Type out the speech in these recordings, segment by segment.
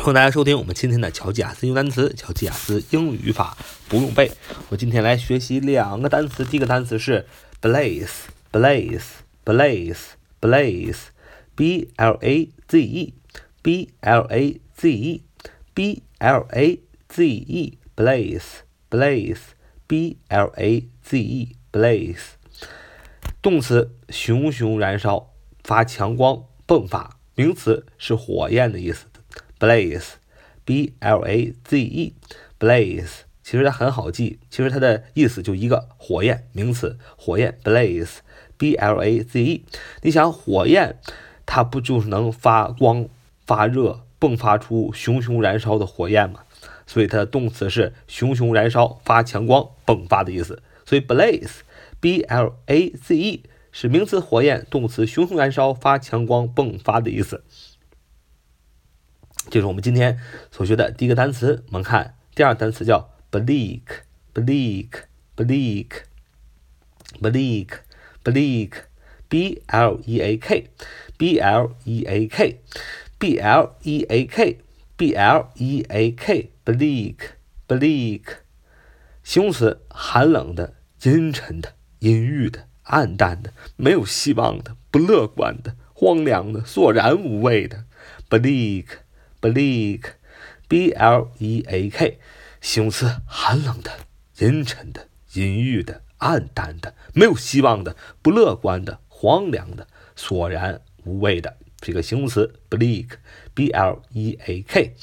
欢迎大家收听我们今天的乔吉亚斯英语单词、乔吉亚斯英语语法不用背。我今天来学习两个单词，第一个单词是 blaze，blaze，blaze，blaze，b l a z e，b l a z e，b l a z e，blaze，blaze，b l a z e，blaze，动词熊熊燃烧、发强光、迸发，名词是火焰的意思。Blaze，b l a z e，blaze，其实它很好记，其实它的意思就一个火焰，名词火焰，blaze，b l a z e。你想火焰，它不就是能发光、发热、迸发出熊熊燃烧的火焰吗？所以它的动词是熊熊燃烧、发强光、迸发的意思。所以 blaze，b l a z e 是名词火焰，动词熊熊燃烧、发强光、迸发的意思。就是我们今天所学的第一个单词。我们看第二个单词叫 bleak，bleak，bleak，bleak，b l e a k，b l e a k，b l e a k，b l e a k，bleak，bleak，形容词，寒冷的、阴沉的、阴郁的、暗淡的、没有希望的、不乐观的、荒凉的、索然无味的，bleak。Bleak, b l e a k，形容词，寒冷的、阴沉的、阴郁的、暗淡的、没有希望的、不乐观的、荒凉的、索然无味的，这个形容词 bleak, b l e a k。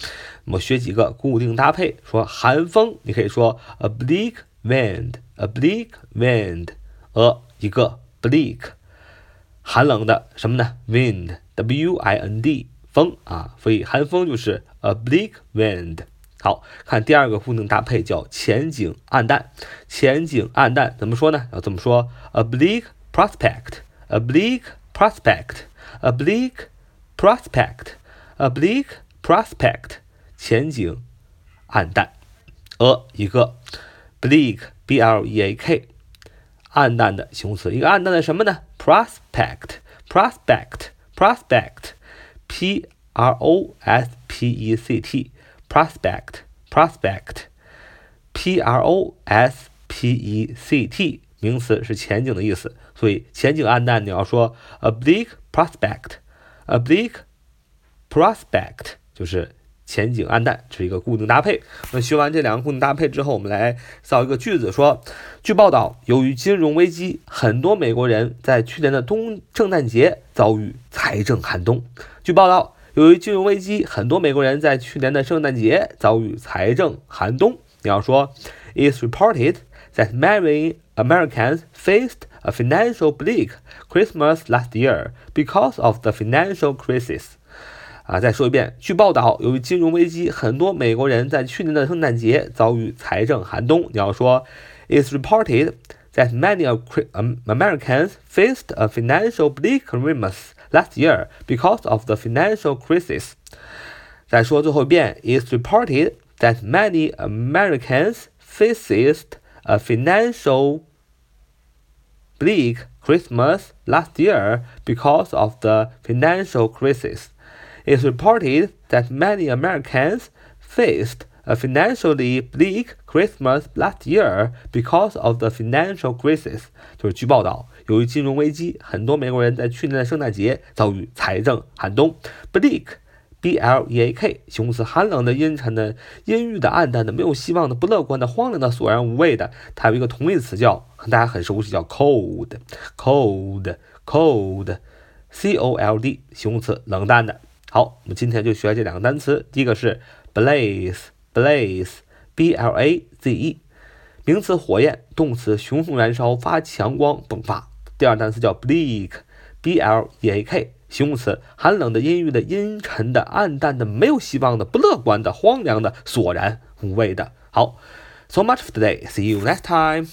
我们学几个固定搭配，说寒风，你可以说 a bleak wind, a bleak wind，呃，一个 bleak，寒冷的什么呢？wind, w i n d。风啊，所以寒风就是 a bleak wind。好看第二个固定搭配叫前景暗淡，前景暗淡怎么说呢？要这么说？a bleak prospect，a bleak prospect，a bleak prospect，a bleak prospect，前景暗淡。a 一个 bleak b l e a k，暗淡的形容词，一个暗淡的什么呢？prospect，prospect，prospect。P R O S P E C T prospect prospect P R O S P E C T 名词是前景的意思，所以前景暗淡，你要说 a bleak prospect a bleak prospect 就是 前景暗淡，这是一个固定搭配。那学完这两个固定搭配之后，我们来造一个句子，说据报道，由于金融危机，很多美国人在去年的冬圣诞节遭遇财政寒冬。据报道，由于金融危机，很多美国人在去年的圣诞节遭遇财政寒冬。你要说，It's reported that many Americans faced a financial bleak Christmas last year because of the financial crisis。啊，再说一遍，据报道，由于金融危机，很多美国人在去年的圣诞节遭遇财政寒冬。你要说，It's reported that many Americans faced a financial bleak Christmas。last year because of the financial crisis. 再说最后一遍，It's reported that many Americans faced a financial bleak Christmas last year because of the financial crisis. It's reported that many Americans faced a financially bleak Christmas last year because of the financial crisis。就是据报道，由于金融危机，很多美国人在去年的圣诞节遭遇财政寒冬。Bleak，b l e a k，形容词，寒冷的、阴沉的、阴郁的、暗淡的、没有希望的、不乐观的、荒凉的、索然无味的。它有一个同义词叫，大家很熟悉，叫 cold，cold，cold，c o l d，形容词，冷淡的。 好，我们今天就学这两个单词，第一个是 blaze。blaze，b l a z e，名词火焰，动词熊熊燃烧，发强光，迸发。第二单词叫 bleak，b l e a k，形容词寒冷的、阴郁的、阴沉的、暗淡的、没有希望的、不乐观的、荒凉的、索然无味的。好，so much for today，see you next time。